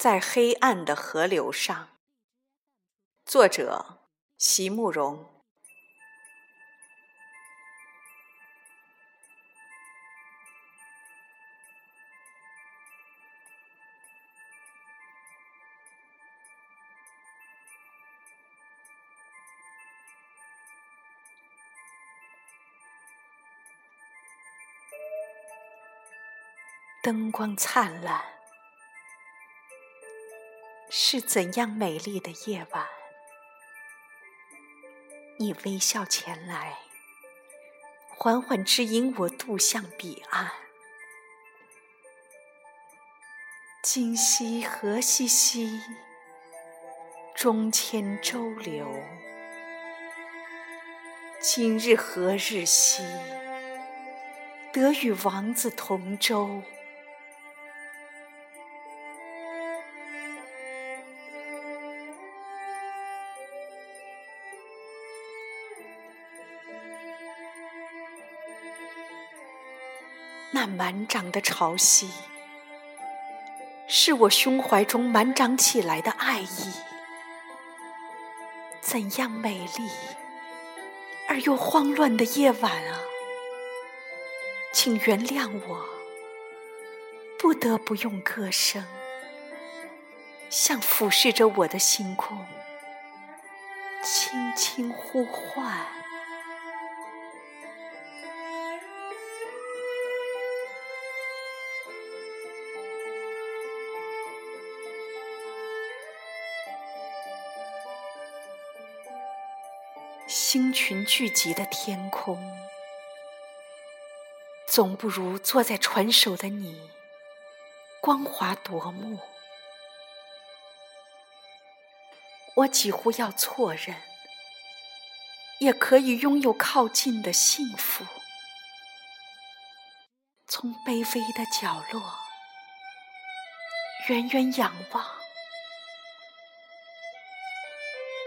在黑暗的河流上，作者席慕容。灯光灿烂，是怎样美丽的夜晚？你微笑前来，缓缓指引我渡向彼岸。今夕何夕兮，终牵周流。今日何日兮，得与王子同舟。那满长的潮汐，是我胸怀中满长起来的爱意。怎样美丽而又慌乱的夜晚啊！请原谅我，不得不用歌声，向俯视着我的星空，轻轻呼唤。星群聚集的天空，总不如坐在船首的你光华夺目。我几乎要错认，也可以拥有靠近的幸福。从卑微的角落，远远仰望，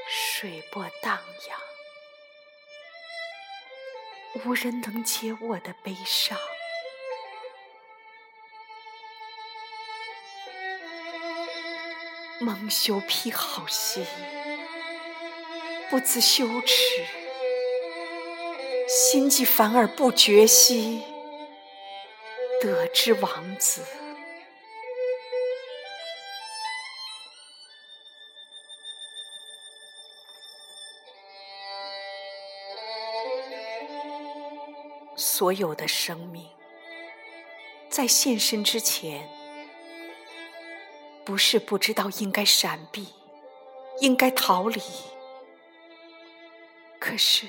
水波荡漾。无人能解我的悲伤，蒙羞披好兮，不自羞耻；心悸反而不觉兮，得之王子。所有的生命，在现身之前，不是不知道应该闪避，应该逃离，可是，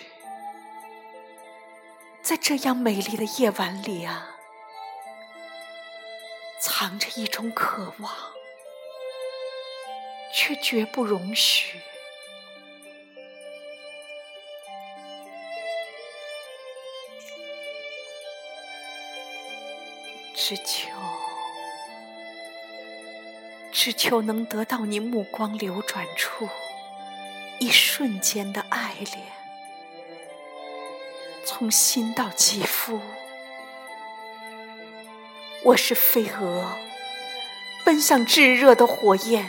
在这样美丽的夜晚里啊，藏着一种渴望，却绝不容许。只求，只求能得到你目光流转处一瞬间的爱恋，从心到肌肤。我是飞蛾，奔向炙热的火焰，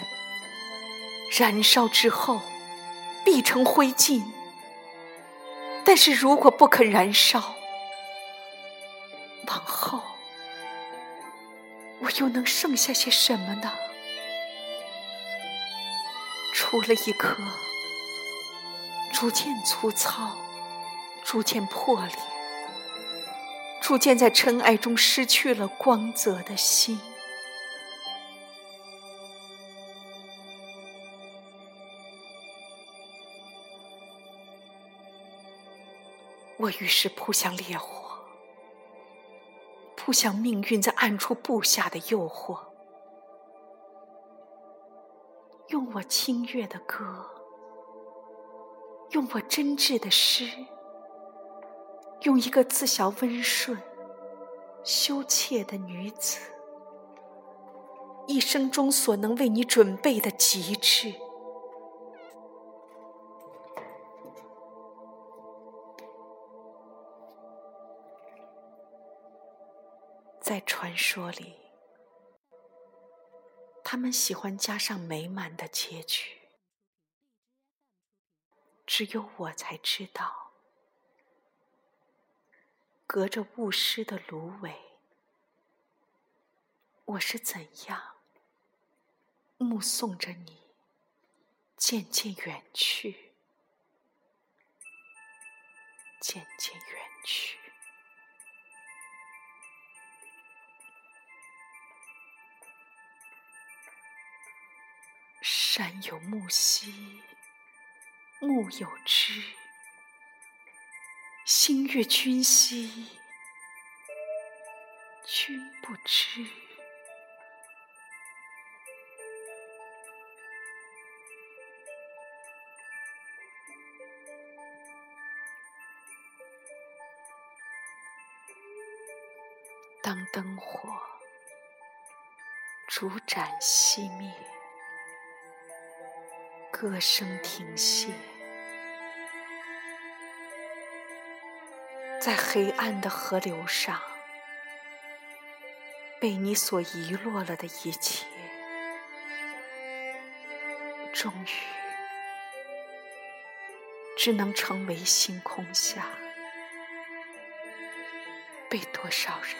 燃烧之后必成灰烬。但是如果不肯燃烧，又能剩下些什么呢？除了一颗逐渐粗糙、逐渐破裂、逐渐在尘埃中失去了光泽的心。我于是扑向烈火。扑向命运在暗处布下的诱惑，用我清越的歌，用我真挚的诗，用一个自小温顺、羞怯的女子一生中所能为你准备的极致。在传说里，他们喜欢加上美满的结局。只有我才知道，隔着雾湿的芦苇，我是怎样目送着你渐渐远去，渐渐远去。山有木兮，木有枝；星月君兮，君不知。当灯火烛盏熄灭。歌声停歇，在黑暗的河流上，被你所遗落了的一切，终于只能成为星空下被多少人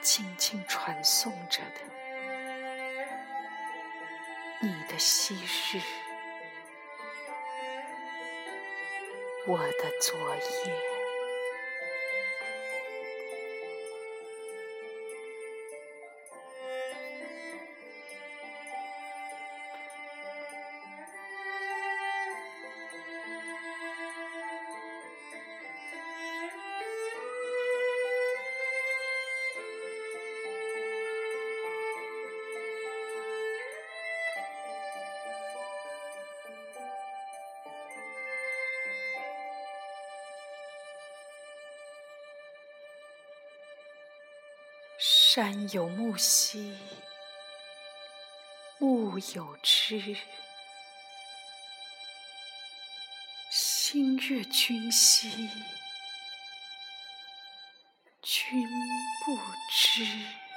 静静传颂着的。你的昔日，我的昨夜。山有木兮，木有枝；心悦君兮，君不知。